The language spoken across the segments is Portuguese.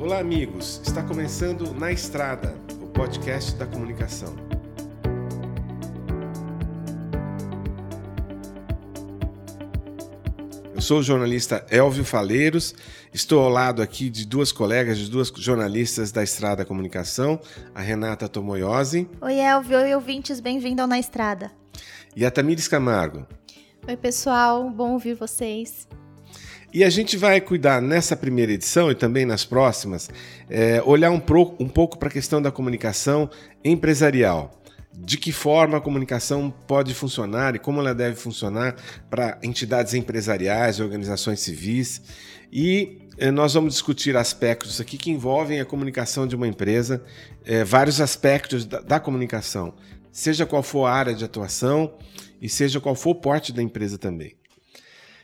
Olá, amigos. Está começando Na Estrada, o podcast da comunicação. Eu sou o jornalista Elvio Faleiros. Estou ao lado aqui de duas colegas, de duas jornalistas da Estrada Comunicação, a Renata Tomoyosi. Oi, Elvio. Oi, ouvintes. Bem-vindo ao Na Estrada. E a Tamires Camargo. Oi, pessoal. Bom ouvir vocês. E a gente vai cuidar nessa primeira edição e também nas próximas, é, olhar um, pro, um pouco para a questão da comunicação empresarial. De que forma a comunicação pode funcionar e como ela deve funcionar para entidades empresariais, organizações civis. E é, nós vamos discutir aspectos aqui que envolvem a comunicação de uma empresa, é, vários aspectos da, da comunicação, seja qual for a área de atuação e seja qual for o porte da empresa também.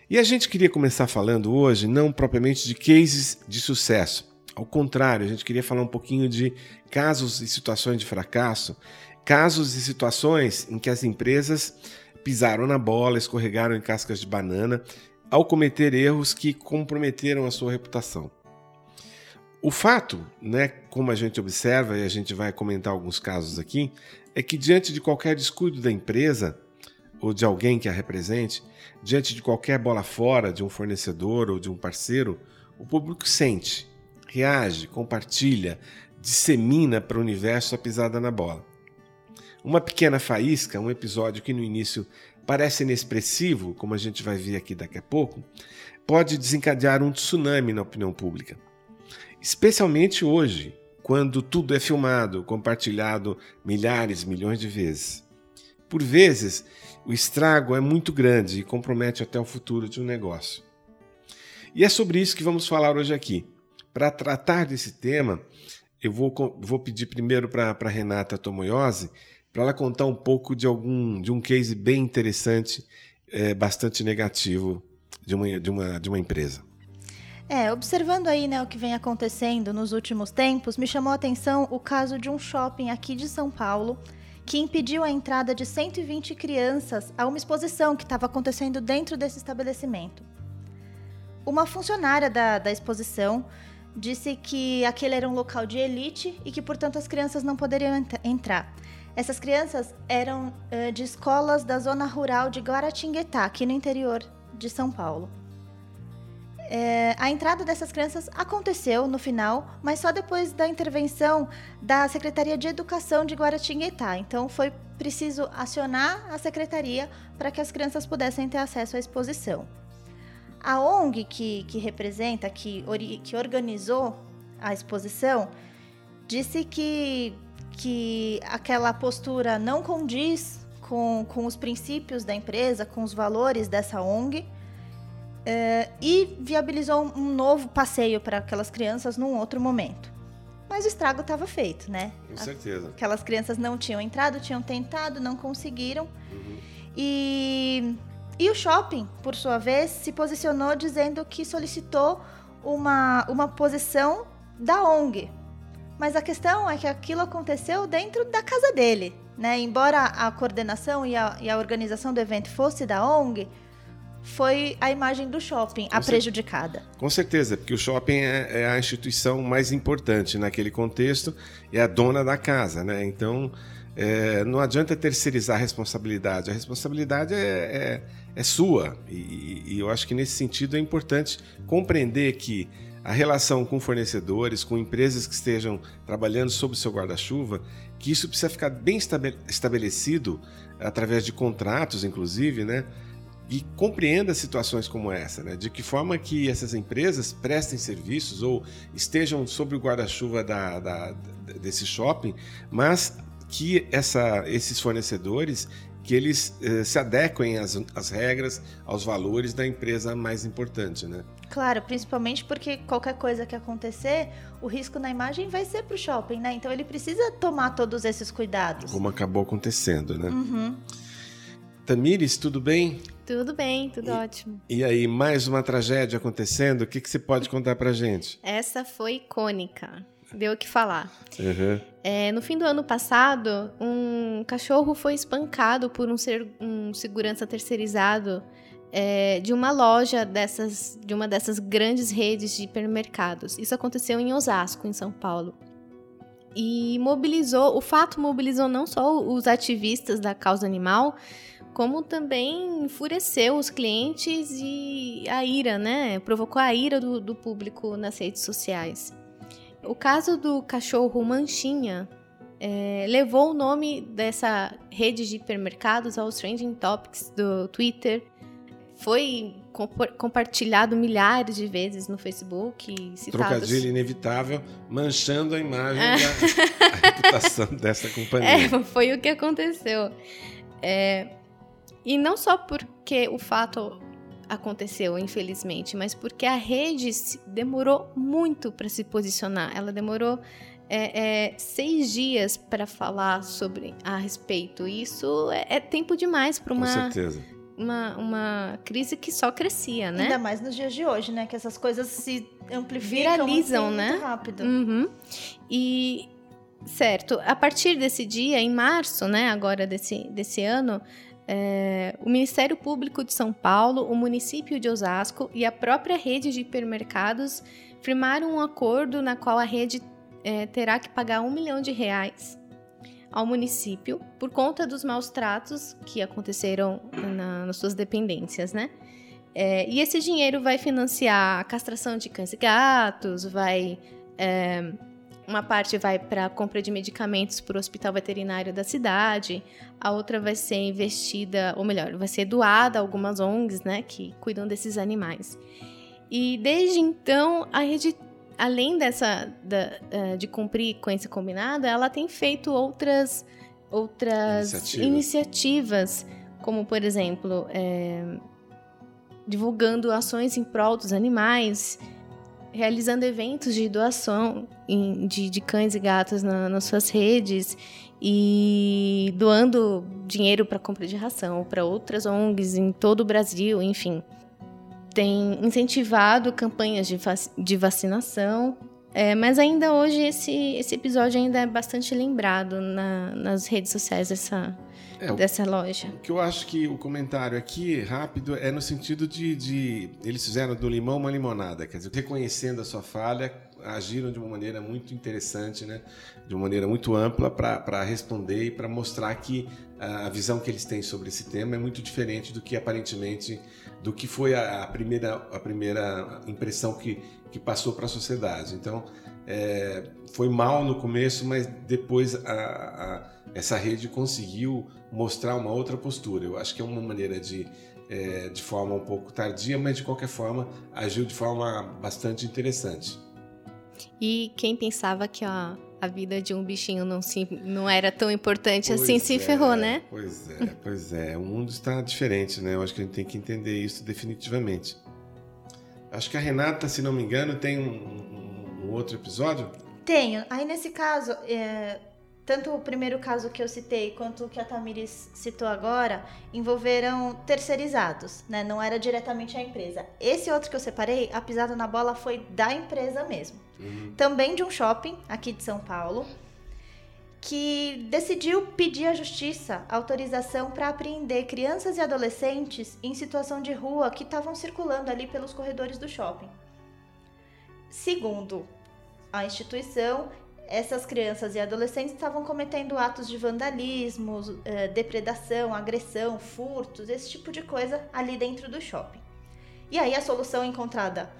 E a gente queria começar falando hoje não propriamente de cases de sucesso. Ao contrário, a gente queria falar um pouquinho de casos e situações de fracasso, casos e situações em que as empresas pisaram na bola, escorregaram em cascas de banana ao cometer erros que comprometeram a sua reputação. O fato, né, como a gente observa e a gente vai comentar alguns casos aqui, é que diante de qualquer descuido da empresa ou de alguém que a represente, diante de qualquer bola fora de um fornecedor ou de um parceiro, o público sente, reage, compartilha, dissemina para o universo a pisada na bola. Uma pequena faísca, um episódio que no início parece inexpressivo, como a gente vai ver aqui daqui a pouco, pode desencadear um tsunami na opinião pública. Especialmente hoje, quando tudo é filmado, compartilhado milhares, milhões de vezes. Por vezes, o estrago é muito grande e compromete até o futuro de um negócio. E é sobre isso que vamos falar hoje aqui. Para tratar desse tema, eu vou, vou pedir primeiro para a Renata Tomoyose para ela contar um pouco de algum de um case bem interessante, é, bastante negativo de uma, de, uma, de uma empresa. É, observando aí né, o que vem acontecendo nos últimos tempos, me chamou a atenção o caso de um shopping aqui de São Paulo que impediu a entrada de 120 crianças a uma exposição que estava acontecendo dentro desse estabelecimento. Uma funcionária da, da exposição disse que aquele era um local de elite e que, portanto, as crianças não poderiam ent entrar. Essas crianças eram uh, de escolas da zona rural de Guaratinguetá, aqui no interior de São Paulo. É, a entrada dessas crianças aconteceu no final, mas só depois da intervenção da Secretaria de Educação de Guaratinguetá. Então foi preciso acionar a secretaria para que as crianças pudessem ter acesso à exposição. A ONG que, que representa, que, que organizou a exposição, disse que, que aquela postura não condiz com, com os princípios da empresa, com os valores dessa ONG Uh, e viabilizou um novo passeio para aquelas crianças num outro momento. Mas o estrago estava feito, né? Com certeza. Aquelas crianças não tinham entrado, tinham tentado, não conseguiram. Uhum. E, e o shopping, por sua vez, se posicionou dizendo que solicitou uma, uma posição da ONG. Mas a questão é que aquilo aconteceu dentro da casa dele. Né? Embora a coordenação e a, e a organização do evento fosse da ONG, foi a imagem do shopping Com a prejudicada. Com certeza, porque o shopping é, é, a instituição mais importante naquele contexto, é a dona da casa, né? Então, é, não adianta terceirizar a responsabilidade. A responsabilidade é, é, é sua. E, e, eu acho que nesse sentido é importante compreender que a relação com fornecedores, com empresas que estejam trabalhando sob o seu guarda-chuva, que isso precisa ficar bem estabelecido através de contratos, inclusive, né? E compreenda situações como essa, né? de que forma que essas empresas prestem serviços ou estejam sob o guarda-chuva da, da, desse shopping, mas que essa, esses fornecedores que eles eh, se adequem às, às regras, aos valores da empresa mais importante, né? Claro, principalmente porque qualquer coisa que acontecer, o risco na imagem vai ser para o shopping, né? Então ele precisa tomar todos esses cuidados. Como acabou acontecendo, né? Uhum. Tamires, tudo bem? Tudo bem, tudo e, ótimo. E aí, mais uma tragédia acontecendo? O que, que você pode contar pra gente? Essa foi icônica. Deu o que falar. Uhum. É, no fim do ano passado, um cachorro foi espancado por um, ser, um segurança terceirizado é, de uma loja dessas, de uma dessas grandes redes de hipermercados. Isso aconteceu em Osasco, em São Paulo. E mobilizou, o fato mobilizou não só os ativistas da causa animal, como também enfureceu os clientes e a ira, né? Provocou a ira do, do público nas redes sociais. O caso do cachorro Manchinha é, levou o nome dessa rede de hipermercados aos trending topics do Twitter. Foi compartilhado milhares de vezes no Facebook. Citados. Trocadilho inevitável, manchando a imagem da a reputação dessa companhia. É, foi o que aconteceu. É, e não só porque o fato aconteceu, infelizmente, mas porque a rede demorou muito para se posicionar. Ela demorou é, é, seis dias para falar sobre a respeito. Isso é, é tempo demais para uma. Com certeza. Uma, uma crise que só crescia, né? Ainda mais nos dias de hoje, né? Que essas coisas se amplificam viralizam, assim, né? Muito rápido. Uhum. E certo, a partir desse dia, em março, né? Agora desse, desse ano, é, o Ministério Público de São Paulo, o município de Osasco e a própria rede de hipermercados firmaram um acordo na qual a rede é, terá que pagar um milhão de reais ao município por conta dos maus tratos que aconteceram na, nas suas dependências, né? É, e esse dinheiro vai financiar a castração de cães e gatos, vai é, uma parte vai para a compra de medicamentos para o hospital veterinário da cidade, a outra vai ser investida, ou melhor, vai ser doada a algumas ONGs, né, que cuidam desses animais. E desde então, a rede, além dessa da, de cumprir com esse combinado, ela tem feito outras outras iniciativas, iniciativas como por exemplo, é, divulgando ações em prol dos animais, realizando eventos de doação de, de cães e gatos na, nas suas redes e doando dinheiro para compra de ração para outras ONGs em todo o Brasil, enfim. Tem incentivado campanhas de, vac de vacinação, é, mas ainda hoje esse, esse episódio ainda é bastante lembrado na, nas redes sociais é, dessa loja. O que eu acho que o comentário aqui, rápido, é no sentido de, de eles fizeram do limão uma limonada, quer dizer, reconhecendo a sua falha, agiram de uma maneira muito interessante, né? de uma maneira muito ampla para responder e para mostrar que a visão que eles têm sobre esse tema é muito diferente do que aparentemente do que foi a, a primeira, a primeira impressão que, que passou para a sociedade. Então, é, foi mal no começo, mas depois a, a, essa rede conseguiu mostrar uma outra postura. Eu acho que é uma maneira de, é, de forma um pouco tardia, mas de qualquer forma agiu de forma bastante interessante. E quem pensava que a, a vida de um bichinho não, se, não era tão importante pois assim, se é, ferrou, né? Pois é, pois é. O mundo está diferente, né? Eu acho que a gente tem que entender isso definitivamente. Acho que a Renata, se não me engano, tem um outro episódio. Tenho. Aí nesse caso, é, tanto o primeiro caso que eu citei quanto o que a Tamiris citou agora envolveram terceirizados, né? Não era diretamente a empresa. Esse outro que eu separei, a pisada na bola foi da empresa mesmo. Uhum. Também de um shopping aqui de São Paulo, que decidiu pedir à justiça autorização para apreender crianças e adolescentes em situação de rua que estavam circulando ali pelos corredores do shopping. Segundo instituição, essas crianças e adolescentes estavam cometendo atos de vandalismo, eh, depredação, agressão, furtos, esse tipo de coisa ali dentro do shopping. E aí a solução encontrada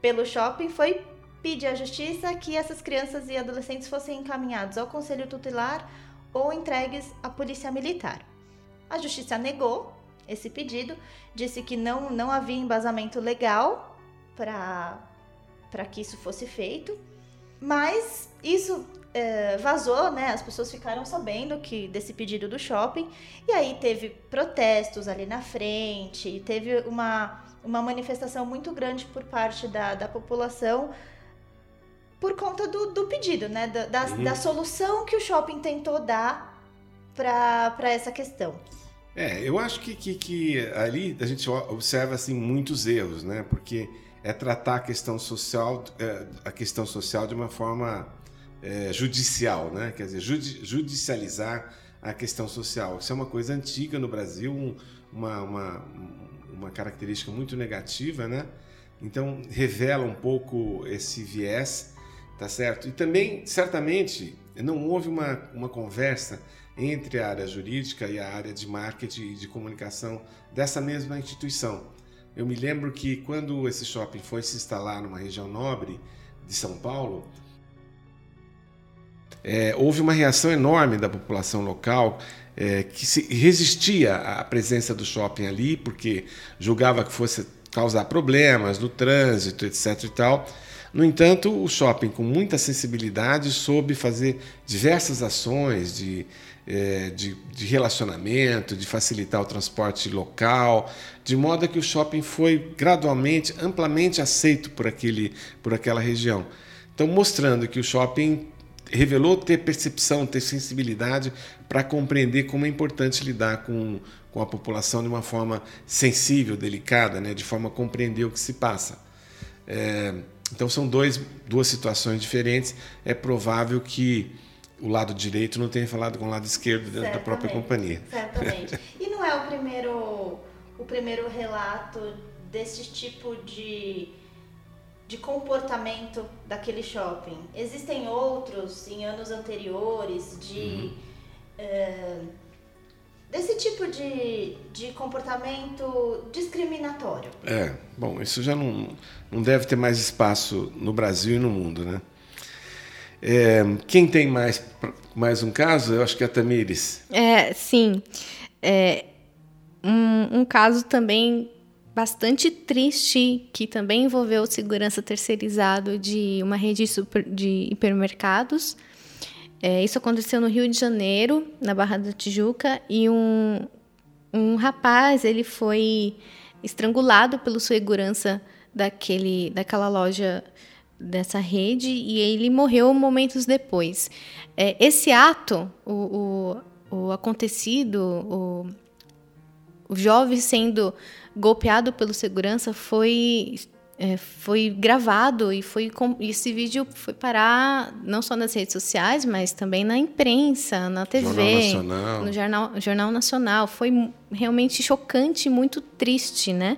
pelo shopping foi pedir à justiça que essas crianças e adolescentes fossem encaminhados ao conselho tutelar ou entregues à polícia militar. A justiça negou esse pedido, disse que não, não havia embasamento legal para que isso fosse feito mas isso é, vazou, né? As pessoas ficaram sabendo que desse pedido do shopping. E aí teve protestos ali na frente, teve uma, uma manifestação muito grande por parte da, da população por conta do, do pedido, né? Da, da, uhum. da, solução que o shopping tentou dar para essa questão. É, eu acho que, que, que ali a gente observa assim, muitos erros, né? Porque é tratar a questão social, é, a questão social de uma forma é, judicial, né? Quer dizer, judi judicializar a questão social. Isso é uma coisa antiga no Brasil, um, uma, uma, uma característica muito negativa, né? Então revela um pouco esse viés, tá certo? E também, certamente, não houve uma, uma conversa entre a área jurídica e a área de marketing e de comunicação dessa mesma instituição. Eu me lembro que quando esse shopping foi se instalar numa região nobre de São Paulo, é, houve uma reação enorme da população local é, que resistia à presença do shopping ali, porque julgava que fosse causar problemas no trânsito, etc. e tal. No entanto, o shopping, com muita sensibilidade, soube fazer diversas ações de, é, de, de, relacionamento, de facilitar o transporte local, de modo que o shopping foi gradualmente, amplamente aceito por, aquele, por aquela região. Então, mostrando que o shopping revelou ter percepção, ter sensibilidade para compreender como é importante lidar com, com a população de uma forma sensível, delicada, né? de forma a compreender o que se passa. É, então são dois, duas situações diferentes. É provável que o lado direito não tenha falado com o lado esquerdo dentro certamente, da própria companhia. Certamente. E não é o primeiro, o primeiro relato desse tipo de de comportamento daquele shopping. Existem outros em anos anteriores de uhum. é, desse tipo de, de comportamento discriminatório. É, bom, isso já não, não deve ter mais espaço no Brasil e no mundo, né? É, quem tem mais, mais um caso, eu acho que é a Tamires. É, sim. É, um, um caso também bastante triste, que também envolveu segurança terceirizado de uma rede super, de hipermercados. É, isso aconteceu no Rio de Janeiro, na Barra da Tijuca, e um, um rapaz ele foi estrangulado pelo segurança daquele, daquela loja dessa rede e ele morreu momentos depois. É, esse ato, o, o, o acontecido, o, o jovem sendo golpeado pelo segurança foi é, foi gravado e foi esse vídeo foi parar não só nas redes sociais, mas também na imprensa, na TV, jornal no jornal, jornal nacional. Foi realmente chocante, muito triste, né?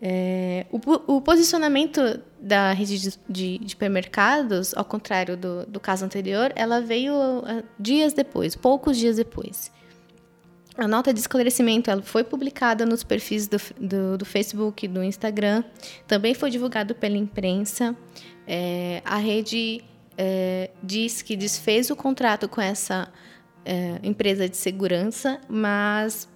É, o, o, posicionamento da rede de, de, de supermercados, ao contrário do, do caso anterior, ela veio uh, dias depois, poucos dias depois. A nota de esclarecimento ela foi publicada nos perfis do, do, do Facebook do Instagram, também foi divulgado pela imprensa. É, a rede é, diz que desfez o contrato com essa é, empresa de segurança, mas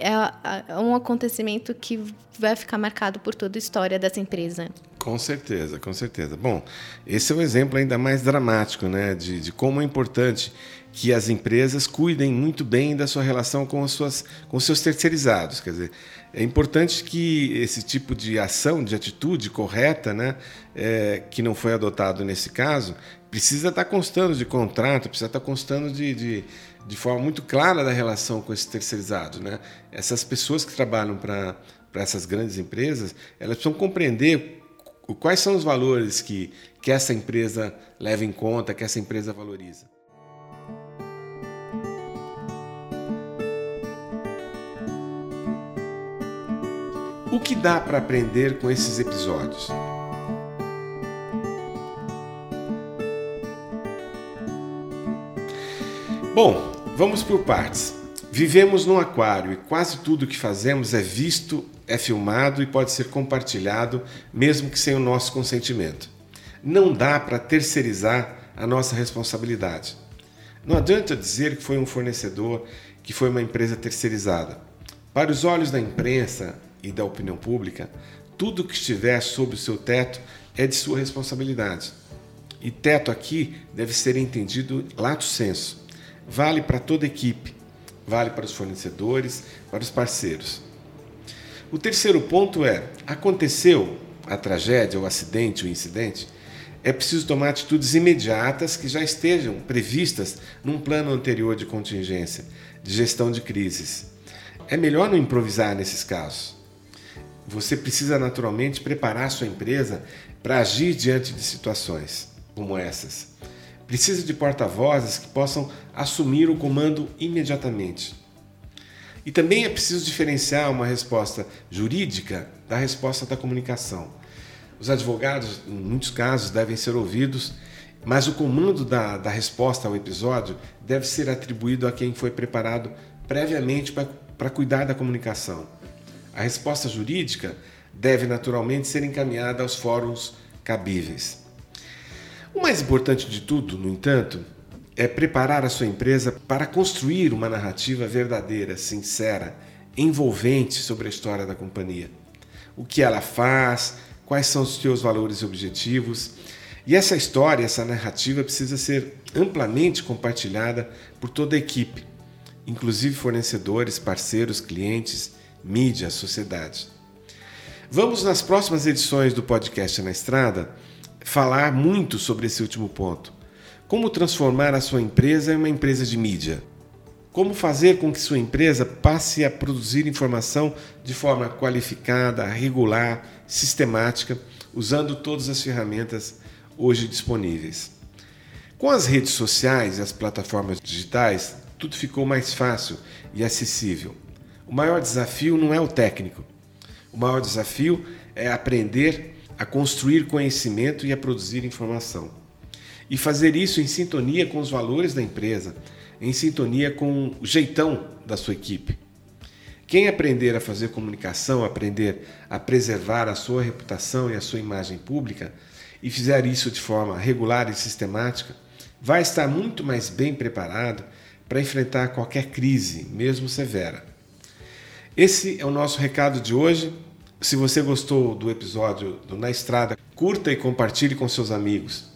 é, é um acontecimento que vai ficar marcado por toda a história dessa empresa. Com certeza, com certeza. Bom, esse é um exemplo ainda mais dramático, né, de, de como é importante que as empresas cuidem muito bem da sua relação com, as suas, com seus terceirizados. Quer dizer, é importante que esse tipo de ação, de atitude correta, né, é, que não foi adotado nesse caso, precisa estar constando de contrato, precisa estar constando de, de, de forma muito clara da relação com esses terceirizados. Né? Essas pessoas que trabalham para essas grandes empresas, elas precisam compreender quais são os valores que, que essa empresa leva em conta, que essa empresa valoriza. O que dá para aprender com esses episódios? Bom, vamos por partes. Vivemos num aquário e quase tudo que fazemos é visto, é filmado e pode ser compartilhado, mesmo que sem o nosso consentimento. Não dá para terceirizar a nossa responsabilidade. Não adianta dizer que foi um fornecedor, que foi uma empresa terceirizada. Para os olhos da imprensa, e da opinião pública, tudo que estiver sob o seu teto é de sua responsabilidade. E teto aqui deve ser entendido lato senso. Vale para toda equipe, vale para os fornecedores, para os parceiros. O terceiro ponto é: aconteceu a tragédia, o acidente, o incidente, é preciso tomar atitudes imediatas que já estejam previstas num plano anterior de contingência, de gestão de crises. É melhor não improvisar nesses casos. Você precisa naturalmente preparar sua empresa para agir diante de situações como essas. Precisa de porta-vozes que possam assumir o comando imediatamente. E também é preciso diferenciar uma resposta jurídica da resposta da comunicação. Os advogados, em muitos casos, devem ser ouvidos, mas o comando da, da resposta ao episódio deve ser atribuído a quem foi preparado previamente para cuidar da comunicação. A resposta jurídica deve naturalmente ser encaminhada aos fóruns cabíveis. O mais importante de tudo, no entanto, é preparar a sua empresa para construir uma narrativa verdadeira, sincera, envolvente sobre a história da companhia. O que ela faz, quais são os seus valores e objetivos. E essa história, essa narrativa precisa ser amplamente compartilhada por toda a equipe, inclusive fornecedores, parceiros, clientes, mídia, sociedade. Vamos nas próximas edições do podcast Na Estrada falar muito sobre esse último ponto. Como transformar a sua empresa em uma empresa de mídia? Como fazer com que sua empresa passe a produzir informação de forma qualificada, regular, sistemática, usando todas as ferramentas hoje disponíveis? Com as redes sociais e as plataformas digitais, tudo ficou mais fácil e acessível. O maior desafio não é o técnico. O maior desafio é aprender a construir conhecimento e a produzir informação. E fazer isso em sintonia com os valores da empresa, em sintonia com o jeitão da sua equipe. Quem aprender a fazer comunicação, aprender a preservar a sua reputação e a sua imagem pública e fizer isso de forma regular e sistemática, vai estar muito mais bem preparado para enfrentar qualquer crise, mesmo severa. Esse é o nosso recado de hoje. Se você gostou do episódio do Na Estrada, curta e compartilhe com seus amigos.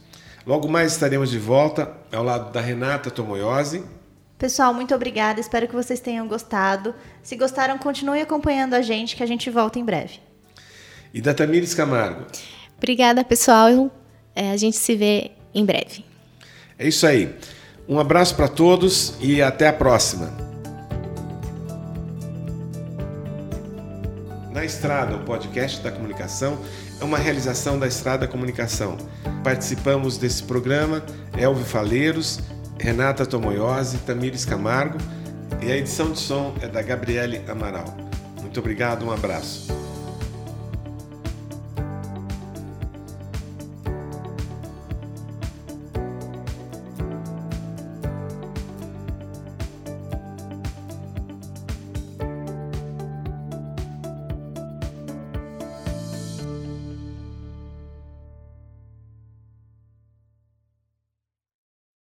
Logo mais estaremos de volta ao lado da Renata Tomoyosi. Pessoal, muito obrigada. Espero que vocês tenham gostado. Se gostaram, continue acompanhando a gente, que a gente volta em breve. E da Tamires Camargo. Obrigada, pessoal. É, a gente se vê em breve. É isso aí. Um abraço para todos e até a próxima. Estrada, o podcast da comunicação, é uma realização da Estrada Comunicação. Participamos desse programa Elvio Faleiros, Renata Tomoyose, Tamires Camargo e a edição de som é da Gabriele Amaral. Muito obrigado, um abraço.